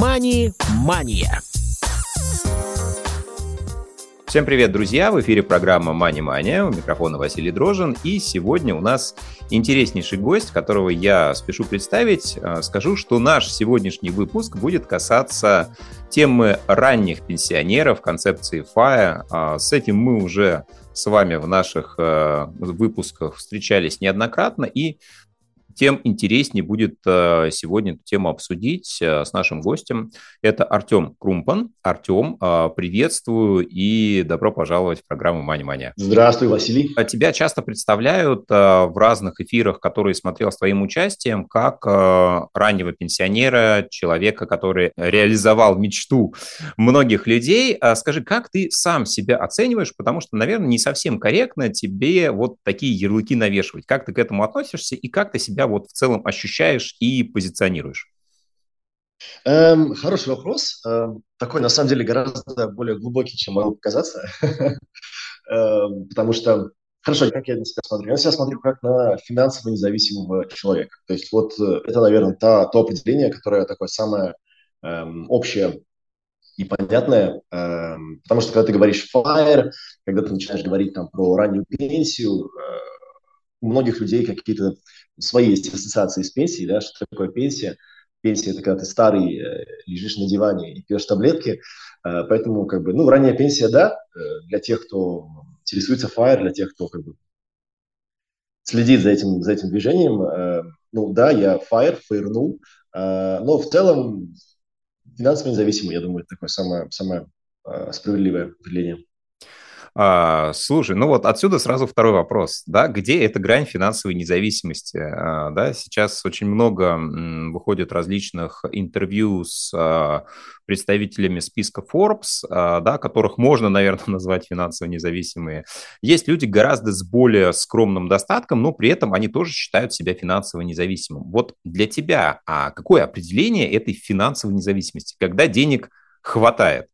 Мани-мания. Всем привет, друзья! В эфире программа Мани Мания. У микрофона Василий Дрожин. И сегодня у нас интереснейший гость, которого я спешу представить. Э, скажу, что наш сегодняшний выпуск будет касаться темы ранних пенсионеров, концепции FIRE. А, с этим мы уже с вами в наших э, выпусках встречались неоднократно, и тем интереснее будет э, сегодня эту тему обсудить э, с нашим гостем. Это Артем Крумпан. Артем, э, приветствую и добро пожаловать в программу «Мани Мания». Здравствуй, Василий. Тебя часто представляют в разных эфирах, которые смотрел с твоим участием, как раннего пенсионера, человека, который реализовал мечту многих людей. Скажи, как ты сам себя оцениваешь? Потому что, наверное, не совсем корректно тебе вот такие ярлыки навешивать. Как ты к этому относишься и как ты себя вот в целом ощущаешь и позиционируешь? Эм, хороший вопрос. Эм, такой, на самом деле, гораздо более глубокий, чем могло показаться. эм, потому что, хорошо, как я на себя смотрю? Я на себя смотрю как на финансово независимого человека. То есть вот э, это, наверное, та, то определение, которое такое самое эм, общее и понятное, эм, потому что когда ты говоришь FIRE, когда ты начинаешь говорить там про раннюю пенсию, э, у многих людей какие-то свои есть ассоциации с пенсией, да, что такое пенсия. Пенсия – это когда ты старый, э, лежишь на диване и пьешь таблетки. Э, поэтому, как бы, ну, ранняя пенсия, да, э, для тех, кто интересуется FIRE, для тех, кто, как бы, следит за этим, за этим движением. Ну, да, я FIRE, фаернул, но в целом финансово независимый, я думаю, это такое самое, самое справедливое определение. А, слушай, ну вот отсюда сразу второй вопрос, да, где эта грань финансовой независимости, а, да, сейчас очень много выходит различных интервью с а, представителями списка Forbes, а, да, которых можно, наверное, назвать финансово независимые. Есть люди гораздо с более скромным достатком, но при этом они тоже считают себя финансово независимым. Вот для тебя, а какое определение этой финансовой независимости, когда денег хватает?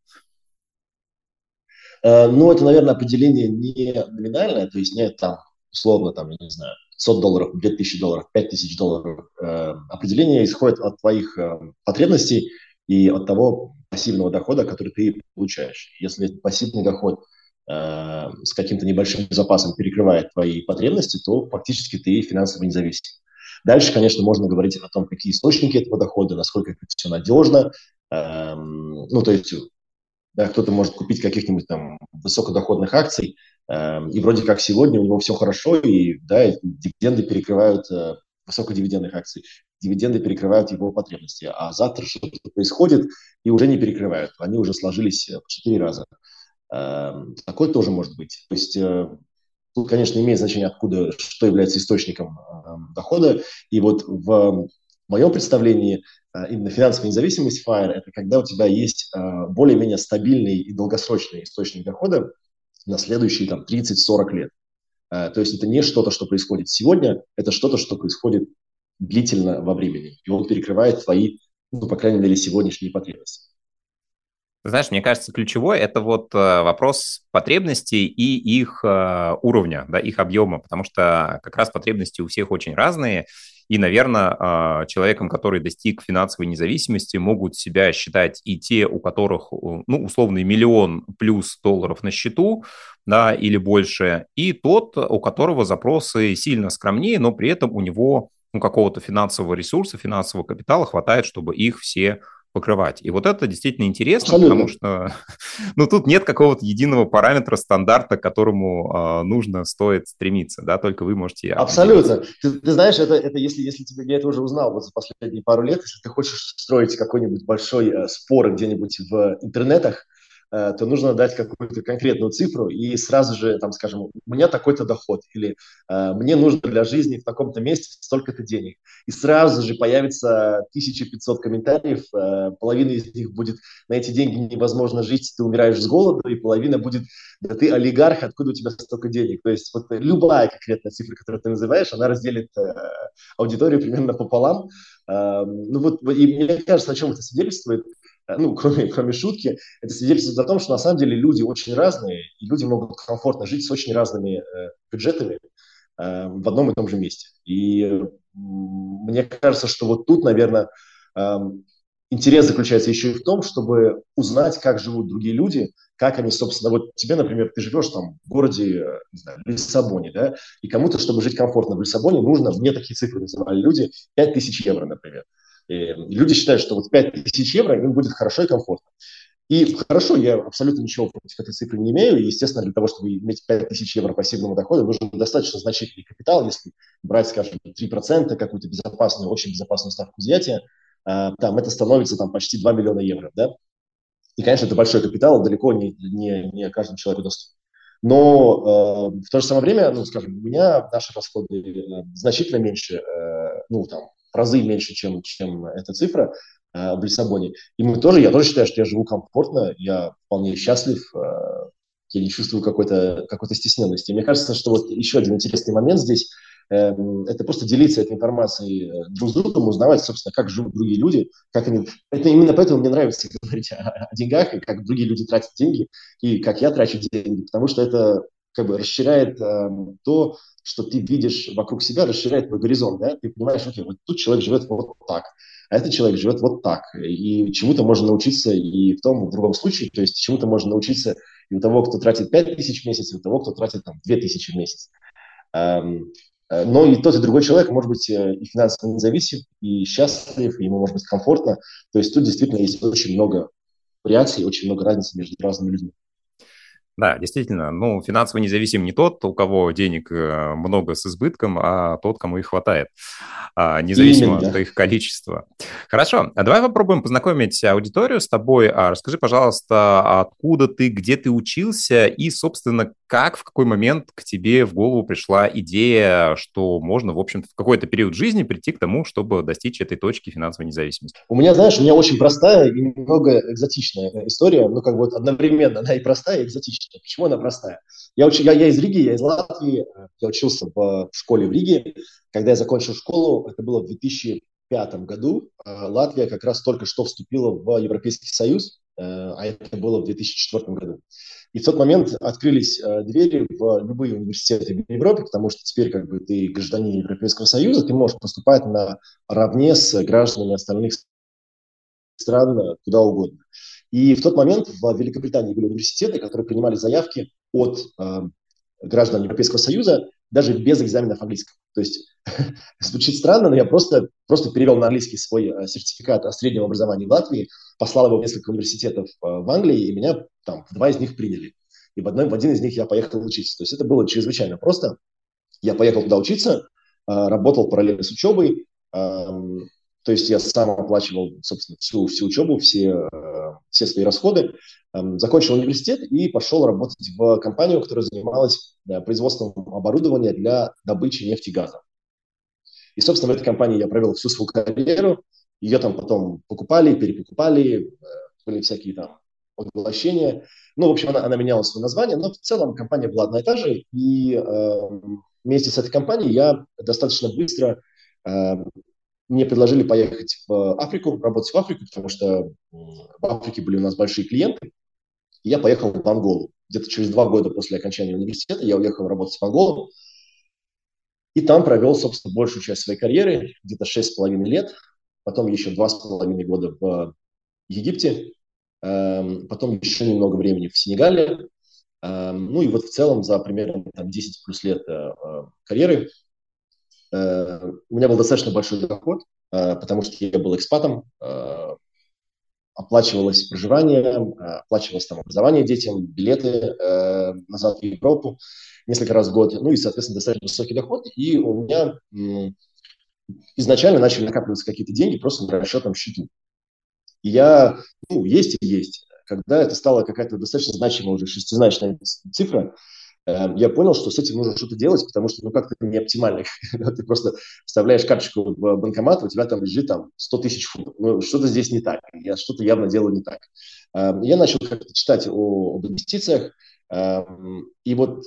Э, но это, наверное, определение не номинальное, то есть нет там, условно, там, я не знаю, 500 долларов, 2000 долларов, 5000 долларов. Э, определение исходит от твоих э, потребностей и от того пассивного дохода, который ты получаешь. Если пассивный доход с каким-то небольшим запасом перекрывает твои потребности, то фактически ты финансово независим. Дальше, конечно, можно говорить о том, какие источники этого дохода, насколько это все надежно. Эм, ну, то есть да, кто-то может купить каких-нибудь там высокодоходных акций, э, и вроде как сегодня у него все хорошо, и да, дивиденды перекрывают э, высокодивидендных акций, дивиденды перекрывают его потребности, а завтра что-то происходит и уже не перекрывают, они уже сложились э, четыре раза. Э, такое тоже может быть. То есть э, тут, конечно, имеет значение, откуда, что является источником э, дохода, и вот в моем представлении а, именно финансовая независимость FIRE – это когда у тебя есть а, более-менее стабильный и долгосрочный источник дохода на следующие там, 30-40 лет. А, то есть это не что-то, что происходит сегодня, это что-то, что происходит длительно во времени. И он перекрывает твои, ну, по крайней мере, сегодняшние потребности. Знаешь, мне кажется, ключевой это вот вопрос потребностей и их уровня, да, их объема, потому что как раз потребности у всех очень разные, и, наверное, а, человеком, который достиг финансовой независимости, могут себя считать и те, у которых, ну, условный миллион плюс долларов на счету, да, или больше, и тот, у которого запросы сильно скромнее, но при этом у него ну, какого-то финансового ресурса, финансового капитала хватает, чтобы их все покрывать. И вот это действительно интересно, Абсолютно. потому что ну, тут нет какого-то единого параметра, стандарта, к которому э, нужно, стоит стремиться, да, только вы можете... Абсолютно. Ты, ты знаешь, это, это если, если тебе, я это уже узнал вот за последние пару лет, если ты хочешь строить какой-нибудь большой э, спор где-нибудь в интернетах, то нужно дать какую-то конкретную цифру и сразу же, там, скажем, у меня такой-то доход или э, мне нужно для жизни в таком-то месте столько-то денег. И сразу же появится 1500 комментариев, э, половина из них будет на эти деньги невозможно жить, ты умираешь с голоду, и половина будет, да ты олигарх, откуда у тебя столько денег? То есть вот любая конкретная цифра, которую ты называешь, она разделит аудиторию примерно пополам. Ну вот, и мне кажется, о чем это свидетельствует – Э, ну, кроме, кроме шутки, это свидетельствует о том, что на самом деле люди очень разные, и люди могут комфортно жить с очень разными э, бюджетами э, в одном и том же месте. И э, мне кажется, что вот тут, наверное, э, интерес заключается еще и в том, чтобы узнать, как живут другие люди, как они, собственно, вот тебе, например, ты живешь там в городе, не знаю, Лиссабоне, да, и кому-то, чтобы жить комфортно в Лиссабоне, нужно, мне такие цифры называли люди, 5 тысяч евро, например. И люди считают, что вот 5 тысяч евро им будет хорошо и комфортно. И хорошо, я абсолютно ничего против этой цифры не имею. И, естественно, для того, чтобы иметь 5 тысяч евро пассивного дохода, нужен достаточно значительный капитал. Если брать, скажем, 3%, какую-то безопасную, очень безопасную ставку изъятия, э, там это становится там, почти 2 миллиона евро. Да? И, конечно, это большой капитал, далеко не, не, не каждому человеку доступен. Но э, в то же самое время, ну, скажем, у меня наши расходы э, значительно меньше, э, ну, там, разы меньше, чем, чем эта цифра э, в Лиссабоне. И мы тоже, я тоже считаю, что я живу комфортно, я вполне счастлив, э, я не чувствую какой-то какой стесненности. Мне кажется, что вот еще один интересный момент здесь – Эм, это просто делиться этой информацией э, друг с другом, узнавать, собственно, как живут другие люди, как они... Это именно поэтому мне нравится говорить о, о деньгах, и как другие люди тратят деньги, и как я трачу деньги, потому что это как бы расширяет э, то, что ты видишь вокруг себя, расширяет твой горизонт, да, ты понимаешь, окей, вот тут человек живет вот так, а этот человек живет вот так, и чему-то можно научиться и в том, и в другом случае, то есть чему-то можно научиться и у того, кто тратит 5 тысяч в месяц, и у того, кто тратит там 2 тысячи в месяц. Эм, Э, но и тот, и другой человек может быть э, и финансово независим, и счастлив, и ему может быть комфортно. То есть тут действительно есть очень много вариаций, очень много разницы между разными людьми. Да, действительно, ну, финансово независим не тот, у кого денег э, много с избытком, а тот, кому их хватает, а, независимо Именно. от их количества. Хорошо, а давай попробуем познакомить аудиторию с тобой. А расскажи, пожалуйста, откуда ты, где ты учился и, собственно, как, в какой момент к тебе в голову пришла идея, что можно, в общем-то, в какой-то период жизни прийти к тому, чтобы достичь этой точки финансовой независимости? У меня, знаешь, у меня очень простая и немного экзотичная история, ну, как бы вот одновременно она и простая, и экзотичная. Почему она простая? Я, уч... я, я из Риги, я из Латвии, э, я учился в школе в Риге. Когда я закончил школу, это было в 2005 году, э, Латвия как раз только что вступила в Европейский Союз, э, а это было в 2004 году. И в тот момент открылись двери в любые университеты в Европе, потому что теперь как бы ты гражданин Европейского Союза, ты можешь поступать на равне с гражданами остальных стран куда угодно. И в тот момент в Великобритании были университеты, которые принимали заявки от э, граждан Европейского Союза даже без экзаменов английского. То есть звучит странно, но я просто, просто перевел на английский свой э, сертификат о среднем образовании в Латвии, послал его в несколько университетов э, в Англии, и меня там в два из них приняли. И в, одной, в один из них я поехал учиться. То есть это было чрезвычайно просто. Я поехал туда учиться, э, работал параллельно с учебой, эм, то есть я сам оплачивал, собственно, всю, всю учебу, все, э, все свои расходы. Эм, закончил университет и пошел работать в компанию, которая занималась производством оборудования для добычи нефти и газа. И, собственно, в этой компании я провел всю свою карьеру. Ее там потом покупали, перепокупали, э, были всякие там поглощения. Ну, в общем, она, она меняла свое название, но в целом компания была одна и та же. И э, вместе с этой компанией я достаточно быстро э, мне предложили поехать в Африку, работать в Африку, потому что в Африке были у нас большие клиенты. И я поехал в Анголу. Где-то через два года после окончания университета я уехал работать в Анголу. И там провел, собственно, большую часть своей карьеры, где-то шесть с половиной лет. Потом еще два с половиной года в Египте. Эм, потом еще немного времени в Сенегале. Эм, ну и вот в целом за примерно там, 10 плюс лет э, э, карьеры Э, у меня был достаточно большой доход, потому что я был экспатом, оплачивалось проживание, оплачивалось там образование детям, билеты назад в Европу несколько раз в год, ну и, соответственно, достаточно высокий доход, и у меня изначально начали накапливаться какие-то деньги просто на расчетном счету. И я, ну, есть и есть. Когда это стало какая-то достаточно значимая уже шестизначная цифра, Эм, я понял, что с этим нужно что-то делать, потому что, ну, как-то не оптимально. Ты просто вставляешь карточку в банкомат, у тебя там лежит там 100 тысяч фунтов. Ну, что-то здесь не так. Я что-то явно делаю не так. Эм, я начал как-то читать о, об инвестициях, эм, и вот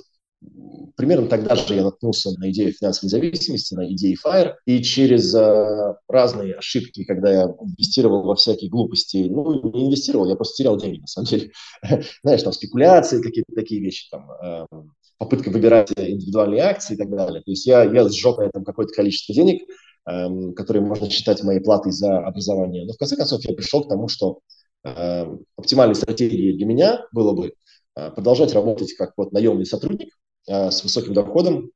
примерно тогда же я наткнулся на идею финансовой независимости, на идеи FIRE, и через э, разные ошибки, когда я инвестировал во всякие глупости, ну, не инвестировал, я просто терял деньги, на самом деле. Знаешь, там спекуляции, какие-то такие вещи, там, э, попытка выбирать индивидуальные акции и так далее. То есть я, я сжег на этом какое-то количество денег, эм, которые можно считать моей платой за образование. Но в конце концов я пришел к тому, что эм, оптимальной стратегией для меня было бы э, продолжать работать как вот наемный сотрудник с высоким доходом,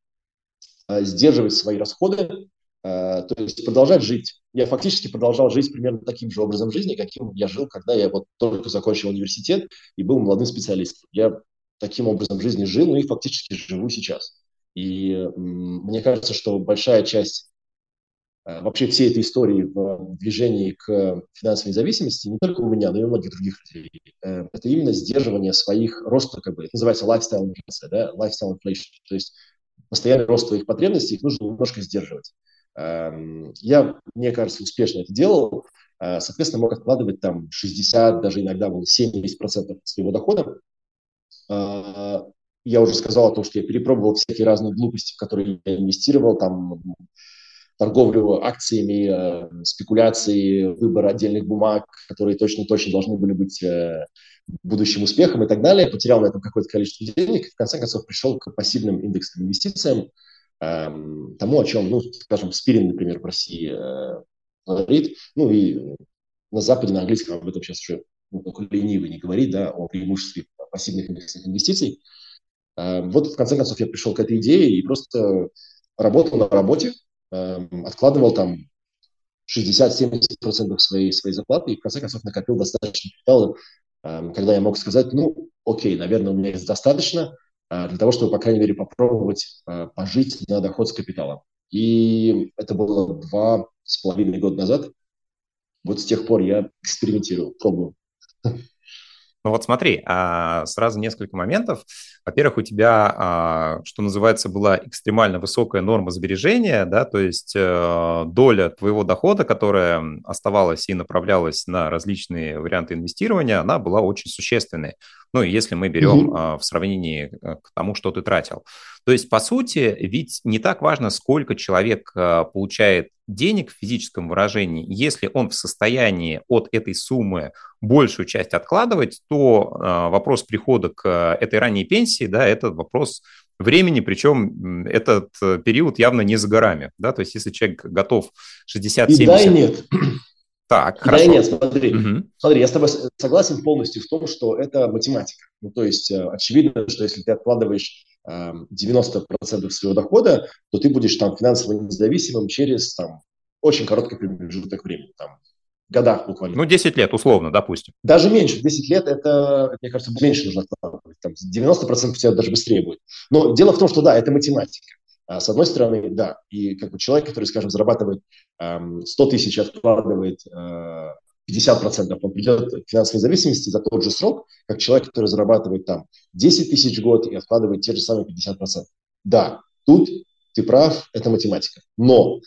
сдерживать свои расходы, то есть продолжать жить. Я фактически продолжал жить примерно таким же образом жизни, каким я жил, когда я вот только закончил университет и был молодым специалистом. Я таким образом жизни жил, ну и фактически живу сейчас. И мне кажется, что большая часть э, вообще всей этой истории в движении к финансовой независимости, не только у меня, но и у многих других людей, э, это именно сдерживание своих роста, как бы, это называется lifestyle inflation, да, lifestyle inflation, то есть постоянный рост твоих потребностей, их нужно немножко сдерживать. Эм, я, мне кажется, успешно это делал, э, соответственно, мог откладывать там 60, даже иногда было 70% своего дохода. Я уже сказал о том, что я перепробовал всякие разные глупости, в которые я инвестировал, там торговлю акциями, э, спекуляции, выбор отдельных бумаг, которые точно-точно должны были быть э, будущим успехом и так далее. Потерял на этом какое-то количество денег и в конце концов пришел к пассивным индексовым инвестициям, э, тому, о чем, ну, скажем, Спирин, например, в России э, говорит, ну и на Западе, на английском об этом сейчас уже ну, только ленивый не говорит, да, о преимуществе пассивных индексовых инвестиций. Э, вот, в конце концов, я пришел к этой идее и просто работал на работе, откладывал там 60-70% своей, своей зарплаты и, в конце концов, накопил достаточно капитала, э, когда я мог сказать, ну, окей, наверное, у меня есть достаточно для того, чтобы, по крайней мере, попробовать пожить на доход с капиталом. И это было два с половиной года назад. Вот с тех пор я экспериментирую, пробую. Ну вот смотри, а, сразу несколько моментов. Во-первых, у тебя, а, что называется, была экстремально высокая норма сбережения, да, то есть э, доля твоего дохода, которая оставалась и направлялась на различные варианты инвестирования, она была очень существенной. Ну, если мы берем mm-hmm. в сравнении э, к тому, что ты тратил. То есть, по сути, ведь не так важно, сколько человек а, получает денег в физическом выражении. Если он в состоянии от этой суммы большую часть откладывать, то а, вопрос прихода к этой ранней пенсии, да, это вопрос времени, причем этот э, период явно не за горами, да, то есть если человек готов 60-70... И да, и нет. Так, хорошо. Да, нет, смотри, угу. смотри, я с тобой согласен полностью в том, что это математика. Ну, то есть э, очевидно, что если ты откладываешь э, 90% своего дохода, то ты будешь там финансово независимым через там очень короткий промежуток времени, там годах буквально. Ну, 10 лет, условно, допустим. Даже меньше. 10 лет это, мне кажется, меньше нужно откладывать. Там 90% у тебя даже быстрее будет. Но дело в том, что да, это математика. А с одной стороны, да, и как бы человек, который, скажем, зарабатывает эм, 100 тысяч, откладывает э, 50%, он придет к финансовой зависимости за тот же срок, как человек, который зарабатывает там 10 тысяч в год и откладывает те же самые 50%. Да, тут ты прав, это математика. Но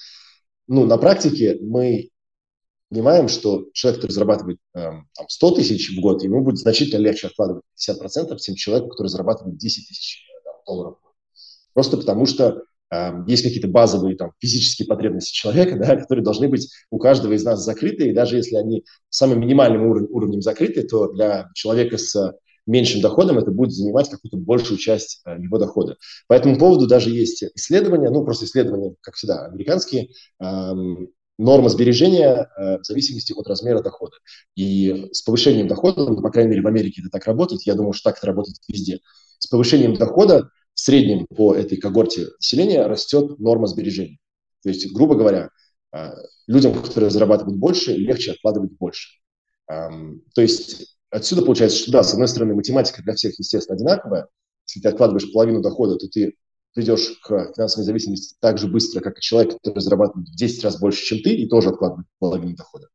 ну, на практике мы понимаем, что человек, который зарабатывает э, там, 100 тысяч в год, ему будет значительно легче откладывать 50%, чем человеку, который зарабатывает 10 тысяч э, долларов в. Просто потому что э, есть какие-то базовые там, физические потребности человека, да, которые должны быть у каждого из нас закрыты, и даже если они самым минимальным уровнем, уровнем закрыты, то для человека с меньшим доходом это будет занимать какую-то большую часть э, его дохода. По этому поводу даже есть исследования, ну просто исследования, как всегда, американские, эм, норма сбережения э, в зависимости от размера дохода. И с повышением дохода, ну, по крайней мере, в Америке это так работает, я думаю, что так это работает везде. С повышением дохода в среднем по этой когорте населения растет норма сбережения. То есть, грубо говоря, э, людям, которые зарабатывают больше, легче откладывать больше. Эм, то есть отсюда получается, что да, с одной стороны, математика для всех, естественно, одинаковая. Если ты откладываешь половину дохода, то ты придешь к финансовой зависимости так же быстро, как и человек, который зарабатывает в 10 раз больше, чем ты, и тоже откладывает половину дохода.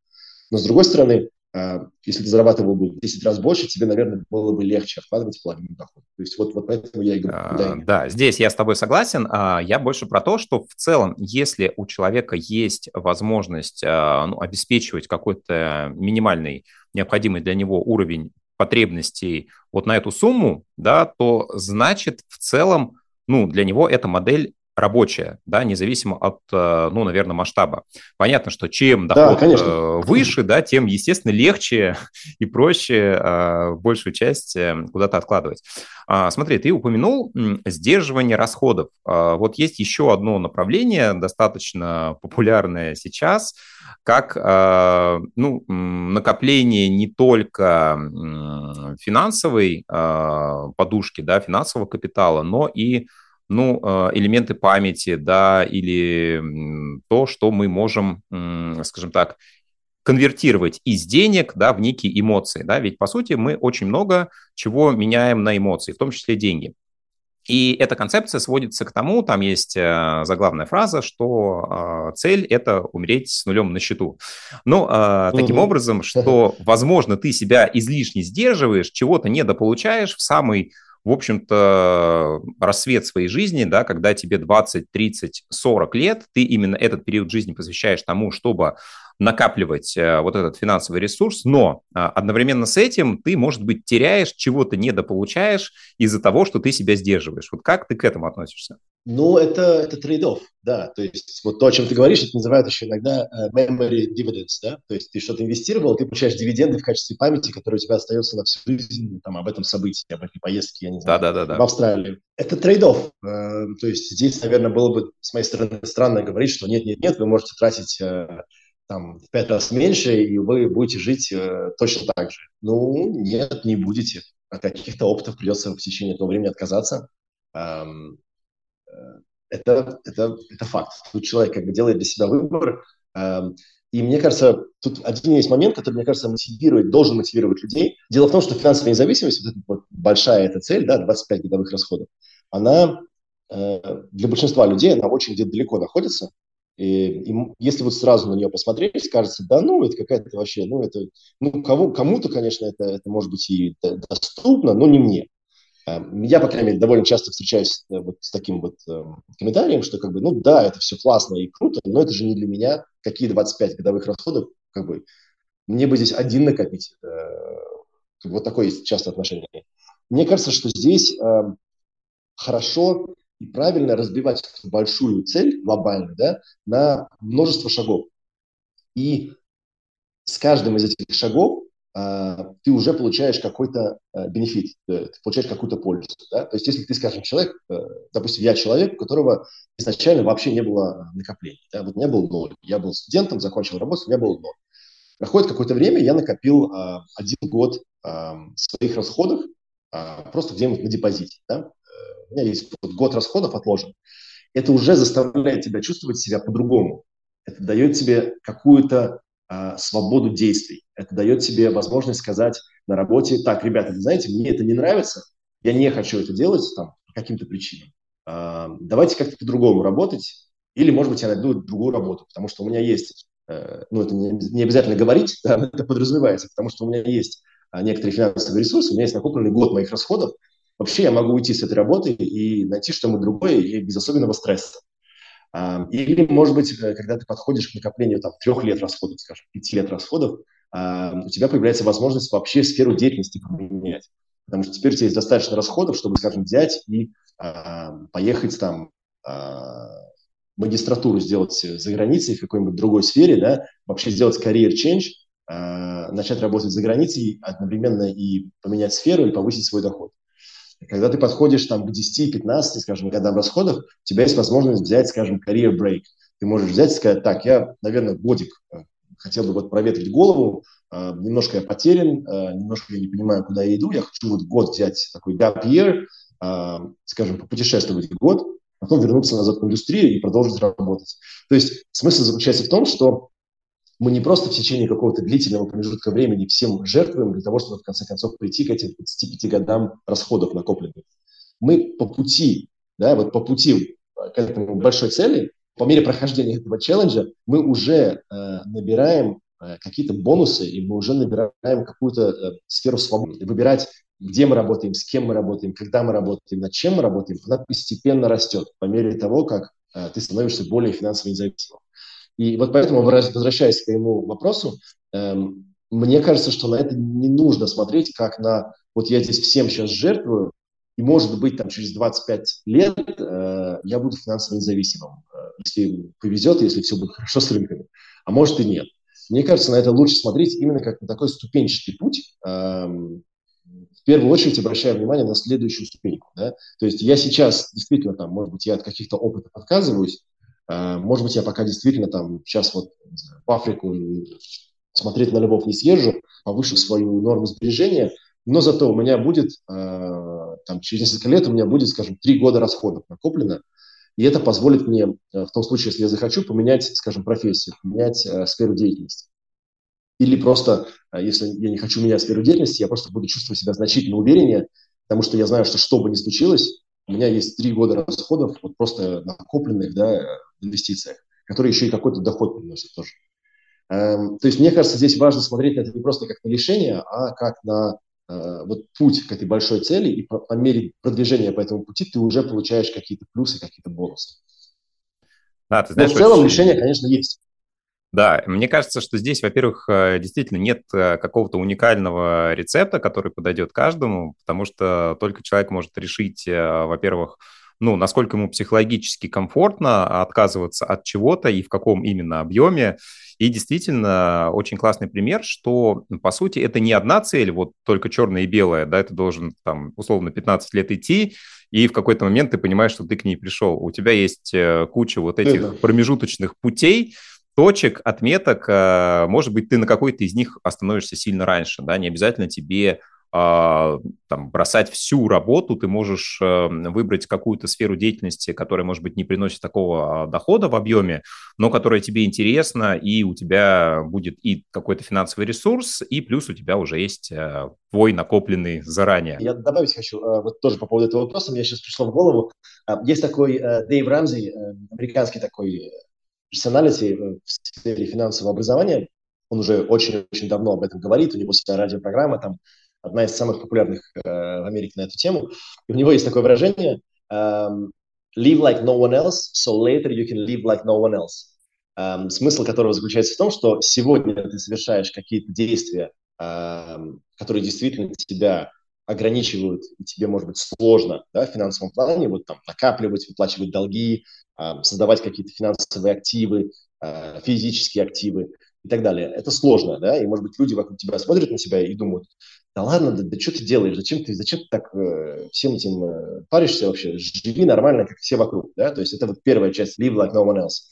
Но с другой стороны, если ты зарабатывал бы в 10 раз больше, тебе, наверное, было бы легче откладывать половину дохода. То есть вот, вот поэтому я и говорю. А, да, да, здесь я с тобой согласен. А, я больше про то, что в целом, если у человека есть возможность а, ну, обеспечивать какой-то минимальный необходимый для него уровень потребностей вот на эту сумму, да, то значит в целом ну, для него эта модель рабочая, да, независимо от, э, ну, наверное, масштаба. Понятно, что чем доход да, э, выше, да, тем, естественно, легче и проще э, большую часть куда-то откладывать. А, смотри, ты упомянул сдерживание расходов. А, вот есть еще одно направление, достаточно популярное сейчас, как ну, накопление не только финансовой подушки, да, финансового капитала, но и ну, а, элементы памяти, да, или то, что мы можем, скажем так, конвертировать из денег, да, в некие эмоции, да, ведь, по сути, мы очень много чего меняем на эмоции, в том числе деньги. И эта концепция сводится к тому, там есть э, заглавная фраза, что э, цель – это умереть с нулем на счету. Ну, таким угу. образом, что, возможно, ты себя излишне сдерживаешь, чего-то недополучаешь в самый в общем-то, рассвет своей жизни, да, когда тебе 20, 30, 40 лет, ты именно этот период жизни посвящаешь тому, чтобы накапливать э, вот этот финансовый ресурс, но а, одновременно с этим ты, может быть, теряешь, чего-то недополучаешь из-за того, что ты себя сдерживаешь. Вот как ты к этому относишься? Ну, это, это trade-off, да. То есть вот то, о чем ты говоришь, это называют еще иногда uh, memory dividends, да. То есть ты что-то инвестировал, ты получаешь дивиденды в качестве памяти, которые у тебя остается на всю жизнь, там, об этом событии, об этой поездке, я не знаю, да, да, да, в Австралию. Это trade-off. Uh, то есть здесь, наверное, было бы с моей стороны странно говорить, что нет-нет-нет, вы можете тратить там, в пять раз меньше, и вы будете жить точно так же. Ну, нет, не будете. От каких-то опытов придется в течение этого времени отказаться. Um, это, это, это факт. Тут человек как бы делает для себя выбор. Эм, и мне кажется, тут один есть момент, который, мне кажется, мотивирует, должен мотивировать людей. Дело в том, что финансовая независимость, вот эта вот большая эта цель, да, 25 годовых расходов, она э, для большинства людей, она очень где-то далеко находится. И, и если вот сразу на нее посмотреть, кажется, да, ну, это какая-то вообще, ну, это, ну, кого, кому-то, конечно, это, это может быть и доступно, но не мне. Эм, я, по крайней мере, довольно часто встречаюсь э, вот с таким вот э, комментарием, что как бы, ну да, это все классно и круто, но это же не для меня. Какие 25 годовых расходов, как бы, мне бы здесь один накопить. Э, вот такое есть часто отношение. Мне кажется, что здесь э, хорошо и правильно разбивать большую цель, глобальную, да, на множество шагов. И с каждым из этих шагов а, ты уже получаешь какой-то э, бенефит, э, ты получаешь какую-то пользу. Да? То есть если ты, скажем, человек, э, допустим, я человек, у которого изначально вообще не было накоплений. Да? Вот у меня был ноль. Я был студентом, закончил работу, у меня был ноль. Проходит какое-то время, я накопил а, один год своих расходов а, просто где-нибудь на депозите. Да? Меня есть год расходов отложен. Это уже заставляет тебя чувствовать себя по-другому. Это дает тебе какую-то а, свободу действий. Это дает тебе возможность сказать на работе, так, ребята, вы знаете, мне это не нравится, я не хочу это делать там, по каким-то причинам. А, давайте как-то по-другому работать, или, может быть, я найду другую работу, потому что у меня есть, э, ну, это не, не обязательно говорить, да, это подразумевается, потому что у меня есть а, некоторые финансовые ресурсы, у меня есть накопленный год моих расходов, вообще я могу уйти с этой работы и найти что-нибудь другое и без особенного стресса. Или, может быть, э, когда ты подходишь к накоплению там, трех лет расходов, скажем, пяти лет расходов, у тебя появляется возможность вообще сферу деятельности поменять. Потому что теперь у тебя есть достаточно расходов, чтобы, скажем, взять и поехать там магистратуру сделать за границей в какой-нибудь другой сфере, да, вообще сделать career change, начать работать за границей, одновременно и поменять сферу и повысить свой доход. Когда ты подходишь там, к 10-15, скажем, годам расходов, у тебя есть возможность взять, скажем, career break. Ты можешь взять и сказать, так, я, наверное, годик э, хотел бы вот проветрить голову, э, немножко я потерян, э, немножко я не понимаю, куда я иду, я хочу вот год взять такой gap year, скажем, попутешествовать год, потом вернуться назад в индустрию и продолжить работать. То есть смысл заключается в том, что мы не просто в течение какого-то длительного промежутка времени всем жертвуем для того, чтобы в конце концов прийти к этим 25 годам расходов накопленных. Мы по пути, да, вот по пути к этому большой цели, по мере прохождения этого челленджа, мы уже э, набираем э, какие-то бонусы, и мы уже набираем какую-то э, сферу свободы. Выбирать, где мы работаем, с кем мы работаем, когда мы работаем, над чем мы работаем, она постепенно растет по мере того, как э, ты становишься более финансово независимым. И вот поэтому, возвращаясь к твоему вопросу, эм, мне кажется, что на это не нужно смотреть как на вот я здесь всем сейчас жертвую, и, может быть, там через 25 лет э, я буду финансово независимым, э, если повезет, если все будет хорошо с рынками, а может и нет. Мне кажется, на это лучше смотреть именно как на такой ступенчатый путь, эм, в первую очередь обращая внимание на следующую ступеньку. Да? То есть я сейчас действительно, там, может быть, я от каких-то опытов отказываюсь, э, может быть, я пока действительно там сейчас вот в Африку смотреть на львов не съезжу, повышу свою норму сбережения, но зато у меня будет, э, там, через несколько лет у меня будет, скажем, три года расходов накоплено, и это позволит мне, э, в том случае, если я захочу, поменять, скажем, профессию, поменять сферу деятельности. Или просто, если я не хочу менять сферу деятельности, я просто буду чувствовать себя значительно увереннее, потому что я знаю, что что бы ни случилось, у меня есть три года расходов, вот просто накопленных да, инвестициях, которые еще и какой-то доход приносят тоже. Эм, то есть, мне кажется, здесь важно смотреть на это не просто как на решение, а как на э, вот путь к этой большой цели, и по, по мере продвижения по этому пути ты уже получаешь какие-то плюсы, какие-то бонусы. Да, ты знаешь, Но в целом решение, конечно, есть. Да, мне кажется, что здесь, во-первых, э, действительно нет э, какого-то уникального рецепта, который подойдет каждому, потому что только человек может решить, во-первых, ну, насколько ему психологически комфортно отказываться от чего-то и в каком именно объеме. И действительно, очень классный пример, что, по сути, это не одна цель, вот только черное и белое, да, это должен, там, условно, 15 лет идти, и в какой-то момент ты понимаешь, что ты к ней пришел. У тебя есть куча вот этих это. промежуточных путей, точек, отметок, э, может быть, ты на какой-то из них остановишься сильно раньше, да, не обязательно тебе там, бросать всю работу, ты можешь э, выбрать какую-то сферу деятельности, которая, может быть, не приносит такого а, дохода в объеме, но которая тебе интересна, и у тебя будет и какой-то финансовый ресурс, и плюс у тебя уже есть э, твой накопленный заранее. Я добавить хочу, вот тоже по поводу этого вопроса, мне сейчас пришло в голову. Есть такой Дэйв Рамзи, американский такой персоналити в сфере финансового образования. Он уже очень-очень давно об этом говорит, у него своя радиопрограмма, там одна из самых популярных э, в Америке на эту тему. И у него есть такое выражение um, «live like no one else, so later you can live like no one else». Um, смысл которого заключается в том, что сегодня ты совершаешь какие-то действия, um, которые действительно тебя ограничивают, и тебе, может быть, сложно да, в финансовом плане, вот там накапливать, выплачивать долги, создавать какие-то финансовые активы, а, физические активы и так далее. Это сложно, да, и, может быть, люди вокруг тебя смотрят на себя и думают, да ладно, да, да что ты делаешь, зачем ты, зачем ты так э, всем этим э, паришься вообще, живи нормально, как все вокруг, да, то есть это вот первая часть, live like no one else.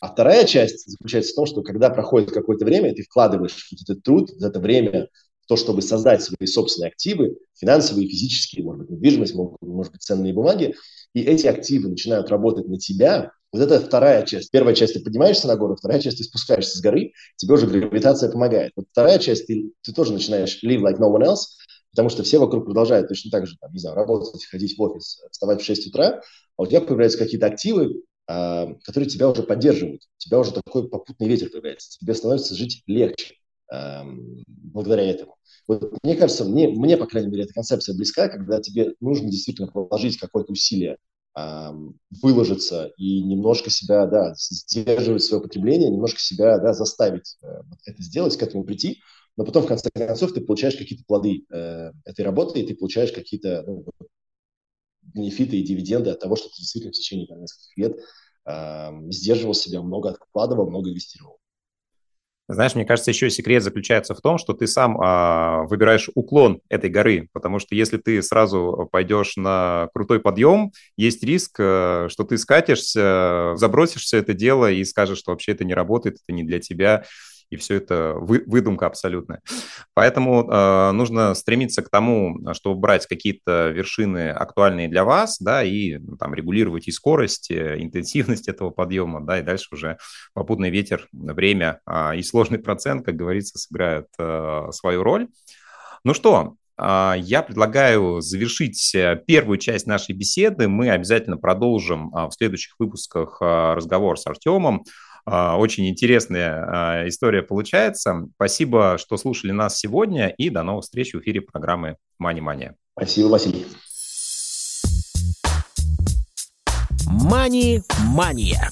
А вторая часть заключается в том, что когда проходит какое-то время, ты вкладываешь вот этот труд, это время то, чтобы создать свои собственные активы, финансовые, физические, может быть, недвижимость, может быть, ценные бумаги, и эти активы начинают работать на тебя, вот это вторая часть. Первая часть ты поднимаешься на гору, вторая часть ты спускаешься с горы, тебе уже гравитация помогает. Вот вторая часть ты, ты тоже начинаешь live like no one else, потому что все вокруг продолжают точно так же, там, не знаю, работать, ходить в офис, вставать в 6 утра, а у тебя появляются какие-то активы, э, которые тебя уже поддерживают. У тебя уже такой попутный ветер появляется. Тебе становится жить легче э, благодаря этому. Вот, мне кажется, мне, мне, по крайней мере, эта концепция близка, когда тебе нужно действительно положить какое-то усилие, выложиться и немножко себя, да, сдерживать свое потребление, немножко себя, да, заставить э, это сделать, к этому прийти, но потом, в конце концов, ты получаешь какие-то плоды э, этой работы, и ты получаешь какие-то ну, бенефиты и дивиденды от того, что ты действительно в течение там, нескольких лет сдерживал себя, много откладывал, много инвестировал. Знаешь, мне кажется, еще секрет заключается в том, что ты сам а, выбираешь уклон этой горы, потому что если ты сразу пойдешь на крутой подъем, есть риск, а, что ты скатишься, забросишься это дело и скажешь, что вообще это не работает, это не для тебя и все это вы, выдумка абсолютная. Поэтому э, нужно стремиться к тому, чтобы брать какие-то вершины актуальные для вас, да, и ну, там регулировать и скорость, и интенсивность этого подъема, да, и дальше уже попутный ветер, время э, и сложный процент, как говорится, сыграют э, свою роль. Ну что, я предлагаю завершить э, первую часть нашей беседы. Мы обязательно продолжим в следующих выпусках разговор с Артемом а, очень интересная а, история получается. Спасибо, что слушали нас сегодня, и до новых встреч в эфире программы Money Money. Спасибо, Василий. Мани-мания.